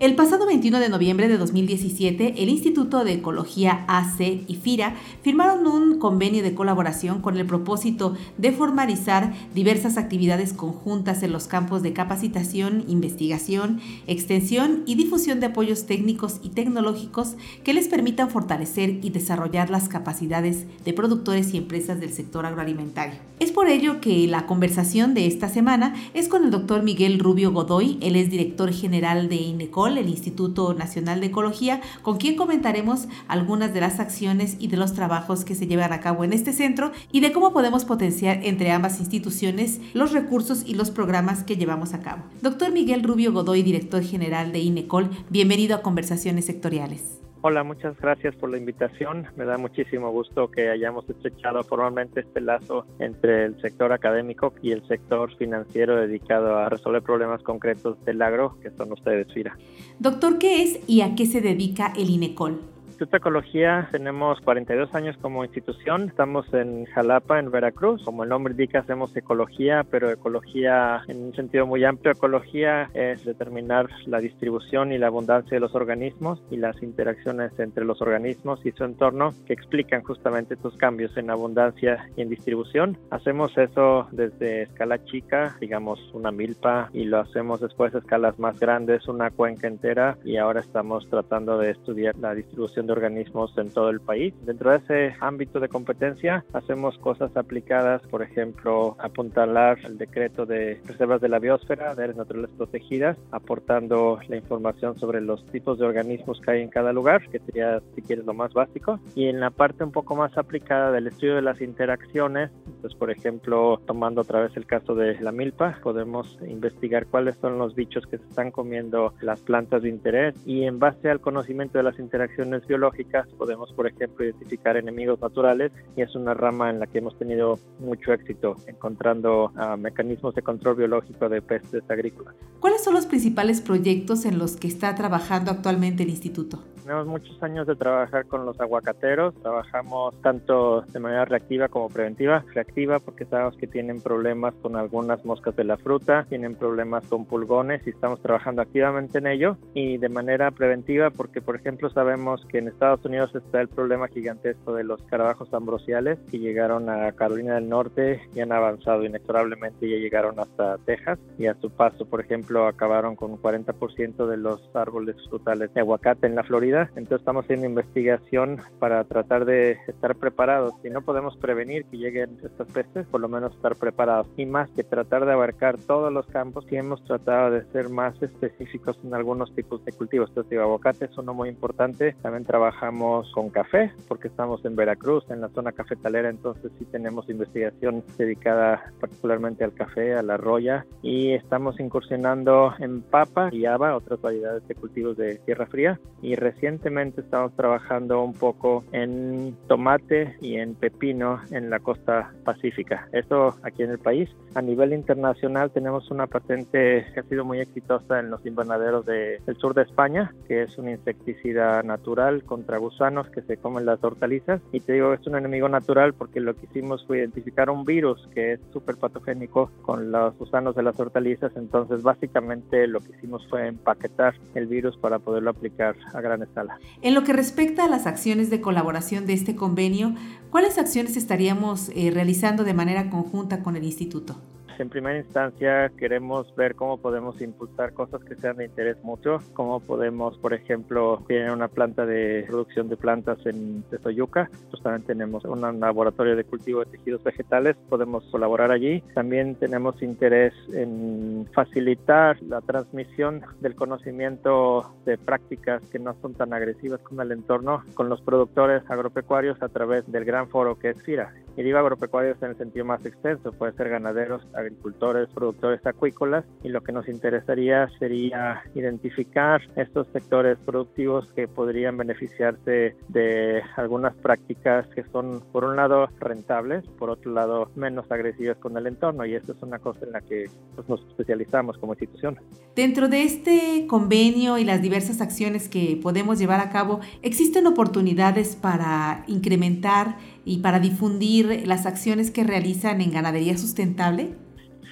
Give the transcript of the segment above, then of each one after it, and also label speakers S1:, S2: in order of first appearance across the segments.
S1: El pasado 21 de noviembre de 2017, el Instituto de Ecología AC y FIRA firmaron un convenio de colaboración con el propósito de formalizar diversas actividades conjuntas en los campos de capacitación, investigación, extensión y difusión de apoyos técnicos y tecnológicos que les permitan fortalecer y desarrollar las capacidades de productores y empresas del sector agroalimentario. Por ello que la conversación de esta semana es con el doctor Miguel Rubio Godoy, él es director general de INECO el Instituto Nacional de Ecología, con quien comentaremos algunas de las acciones y de los trabajos que se llevan a cabo en este centro y de cómo podemos potenciar entre ambas instituciones los recursos y los programas que llevamos a cabo. Doctor Miguel Rubio Godoy, director general de INECOL, bienvenido a Conversaciones Sectoriales.
S2: Hola, muchas gracias por la invitación. Me da muchísimo gusto que hayamos estrechado formalmente este lazo entre el sector académico y el sector financiero dedicado a resolver problemas concretos del agro, que son ustedes, FIRA.
S1: Doctor, ¿qué es y a qué se dedica el INECOL?
S2: Instituto Ecología tenemos 42 años como institución. Estamos en Jalapa, en Veracruz. Como el nombre indica, hacemos ecología, pero ecología en un sentido muy amplio. Ecología es determinar la distribución y la abundancia de los organismos y las interacciones entre los organismos y su entorno que explican justamente estos cambios en abundancia y en distribución. Hacemos eso desde escala chica, digamos una milpa, y lo hacemos después a escalas más grandes, una cuenca entera, y ahora estamos tratando de estudiar la distribución de organismos en todo el país. Dentro de ese ámbito de competencia hacemos cosas aplicadas, por ejemplo, apuntalar el decreto de reservas de la biosfera, de áreas naturales protegidas, aportando la información sobre los tipos de organismos que hay en cada lugar, que sería, si quieres, lo más básico. Y en la parte un poco más aplicada del estudio de las interacciones, pues por ejemplo, tomando otra vez el caso de la milpa, podemos investigar cuáles son los bichos que se están comiendo las plantas de interés y en base al conocimiento de las interacciones biológicas podemos, por ejemplo, identificar enemigos naturales y es una rama en la que hemos tenido mucho éxito encontrando uh, mecanismos de control biológico de pestes agrícolas.
S1: ¿Cuáles son los principales proyectos en los que está trabajando actualmente el instituto?
S2: Tenemos muchos años de trabajar con los aguacateros, trabajamos tanto de manera reactiva como preventiva. Reactiva porque sabemos que tienen problemas con algunas moscas de la fruta, tienen problemas con pulgones y estamos trabajando activamente en ello. Y de manera preventiva porque, por ejemplo, sabemos que en Estados Unidos está el problema gigantesco de los carabajos ambrosiales que llegaron a Carolina del Norte y han avanzado inexorablemente ya llegaron hasta Texas y a su paso, por ejemplo, acabaron con un 40% de los árboles frutales de aguacate en la Florida entonces estamos haciendo investigación para tratar de estar preparados. Si no podemos prevenir que lleguen estas pestes, por lo menos estar preparados. Y más que tratar de abarcar todos los campos, sí hemos tratado de ser más específicos en algunos tipos de cultivos. Entonces, digo, aguacate es uno muy importante. También trabajamos con café, porque estamos en Veracruz, en la zona cafetalera, entonces sí tenemos investigación dedicada particularmente al café, a la roya, y estamos incursionando en papa y haba, otras variedades de cultivos de tierra fría, y recién recientemente estamos trabajando un poco en tomate y en pepino en la costa pacífica. Esto aquí en el país. A nivel internacional tenemos una patente que ha sido muy exitosa en los invernaderos del sur de España, que es un insecticida natural contra gusanos que se comen las hortalizas. Y te digo, es un enemigo natural porque lo que hicimos fue identificar un virus que es súper patogénico con los gusanos de las hortalizas. Entonces, básicamente lo que hicimos fue empaquetar el virus para poderlo aplicar a gran escala
S1: en lo que respecta a las acciones de colaboración de este convenio, ¿cuáles acciones estaríamos eh, realizando de manera conjunta con el instituto?
S2: En primera instancia queremos ver cómo podemos impulsar cosas que sean de interés mutuo, cómo podemos, por ejemplo, tener una planta de producción de plantas en Tezoyuca, pues también tenemos un laboratorio de cultivo de tejidos vegetales, podemos colaborar allí. También tenemos interés en facilitar la transmisión del conocimiento de prácticas que no son tan agresivas con el entorno, con los productores agropecuarios a través del gran foro que es FIRA. Y digo agropecuarios en el sentido más extenso, puede ser ganaderos, agricultores, productores acuícolas y lo que nos interesaría sería identificar estos sectores productivos que podrían beneficiarse de algunas prácticas que son por un lado rentables, por otro lado menos agresivas con el entorno y esto es una cosa en la que pues, nos especializamos como institución.
S1: Dentro de este convenio y las diversas acciones que podemos llevar a cabo, ¿existen oportunidades para incrementar y para difundir las acciones que realizan en ganadería sustentable?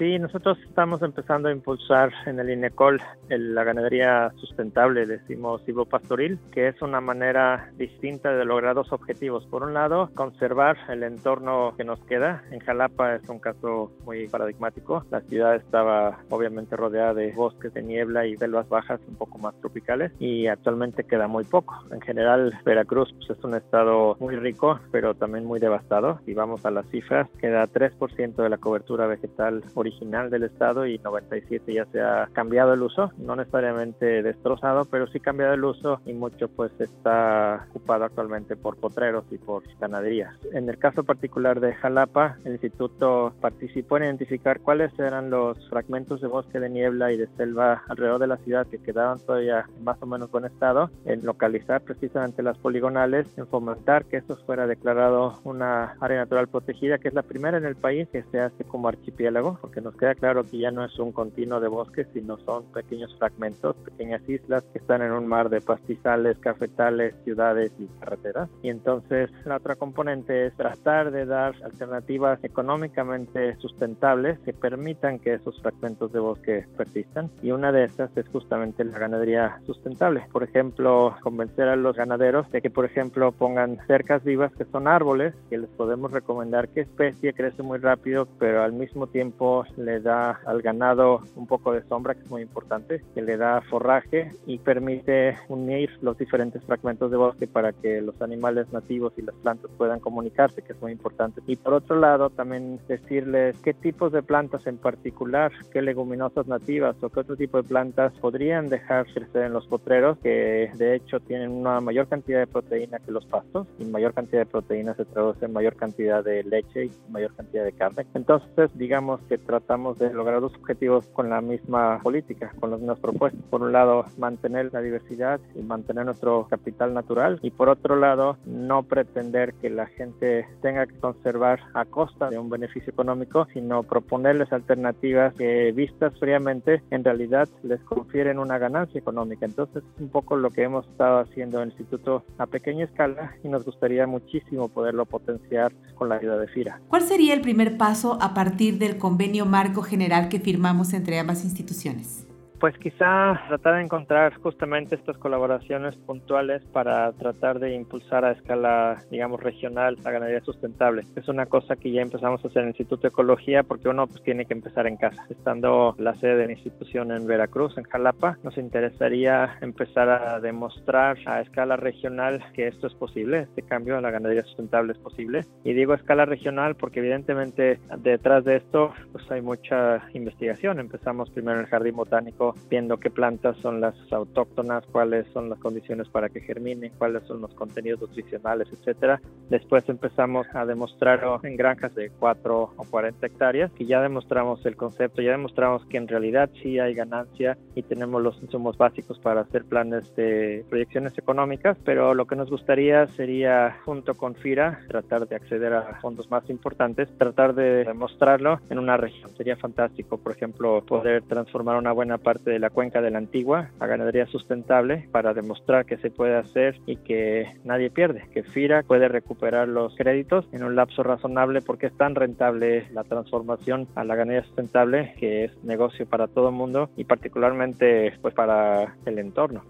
S2: Sí, nosotros estamos empezando a impulsar en el INECOL la ganadería sustentable, decimos pastoril, que es una manera distinta de lograr dos objetivos. Por un lado, conservar el entorno que nos queda. En Jalapa es un caso muy paradigmático. La ciudad estaba obviamente rodeada de bosques de niebla y selvas bajas un poco más tropicales y actualmente queda muy poco. En general, Veracruz pues, es un estado muy rico, pero también muy devastado. Si vamos a las cifras, queda 3% de la cobertura vegetal original original del estado y 97 ya se ha cambiado el uso, no necesariamente destrozado, pero sí cambiado el uso y mucho pues está ocupado actualmente por potreros y por ganaderías. En el caso particular de Jalapa, el instituto participó en identificar cuáles eran los fragmentos de bosque de niebla y de selva alrededor de la ciudad que quedaban todavía en más o menos buen estado, en localizar precisamente las poligonales, en fomentar que esto fuera declarado una área natural protegida, que es la primera en el país que se hace como archipiélago, porque nos queda claro que ya no es un continuo de bosques, sino son pequeños fragmentos, pequeñas islas que están en un mar de pastizales, cafetales, ciudades y carreteras. Y entonces la otra componente es tratar de dar alternativas económicamente sustentables que permitan que esos fragmentos de bosque persistan. Y una de esas es justamente la ganadería sustentable. Por ejemplo, convencer a los ganaderos de que, por ejemplo, pongan cercas vivas que son árboles, que les podemos recomendar qué especie crece muy rápido, pero al mismo tiempo le da al ganado un poco de sombra, que es muy importante, que le da forraje y permite unir los diferentes fragmentos de bosque para que los animales nativos y las plantas puedan comunicarse, que es muy importante. Y por otro lado, también decirles qué tipos de plantas en particular, qué leguminosas nativas o qué otro tipo de plantas podrían dejar crecer en los potreros, que de hecho tienen una mayor cantidad de proteína que los pastos, y mayor cantidad de proteína se traduce en mayor cantidad de leche y mayor cantidad de carne. Entonces, digamos que tratamos de lograr dos objetivos con la misma política, con las mismas propuestas. Por un lado, mantener la diversidad y mantener nuestro capital natural y por otro lado, no pretender que la gente tenga que conservar a costa de un beneficio económico, sino proponerles alternativas que vistas fríamente en realidad les confieren una ganancia económica. Entonces, es un poco lo que hemos estado haciendo en el instituto a pequeña escala y nos gustaría muchísimo poderlo potenciar con la ayuda de FIRA.
S1: ¿Cuál sería el primer paso a partir del convenio marco general que firmamos entre ambas instituciones?
S2: Pues quizá tratar de encontrar justamente estas colaboraciones puntuales para tratar de impulsar a escala, digamos, regional la ganadería sustentable. Es una cosa que ya empezamos a hacer en el Instituto de Ecología porque uno pues tiene que empezar en casa. Estando la sede de la institución en Veracruz, en Jalapa, nos interesaría empezar a demostrar a escala regional que esto es posible, este cambio a la ganadería sustentable es posible. Y digo escala regional porque evidentemente detrás de esto pues hay mucha investigación. Empezamos primero en el Jardín Botánico viendo qué plantas son las autóctonas, cuáles son las condiciones para que germinen, cuáles son los contenidos nutricionales, etcétera. Después empezamos a demostrar en granjas de 4 o 40 hectáreas y ya demostramos el concepto, ya demostramos que en realidad sí hay ganancia y tenemos los insumos básicos para hacer planes de proyecciones económicas, pero lo que nos gustaría sería junto con FIRA tratar de acceder a fondos más importantes, tratar de demostrarlo en una región. Sería fantástico, por ejemplo, poder transformar una buena parte de la cuenca de la antigua a ganadería sustentable para demostrar que se puede hacer y que nadie pierde, que FIRA puede recuperar los créditos en un lapso razonable porque es tan rentable la transformación a la ganadería sustentable que es negocio para todo el mundo y particularmente pues para el entorno.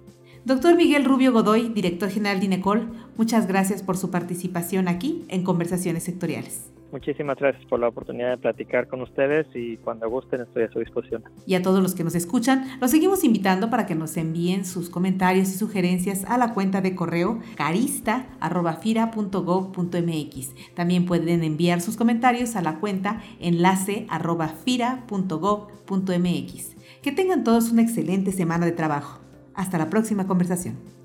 S1: Doctor Miguel Rubio Godoy, director general de INECOL, muchas gracias por su participación aquí en Conversaciones Sectoriales.
S2: Muchísimas gracias por la oportunidad de platicar con ustedes y cuando gusten estoy a su disposición.
S1: Y a todos los que nos escuchan, los seguimos invitando para que nos envíen sus comentarios y sugerencias a la cuenta de correo carista.fira.gov.mx. También pueden enviar sus comentarios a la cuenta enlace.fira.gov.mx. Que tengan todos una excelente semana de trabajo. Hasta la próxima conversación.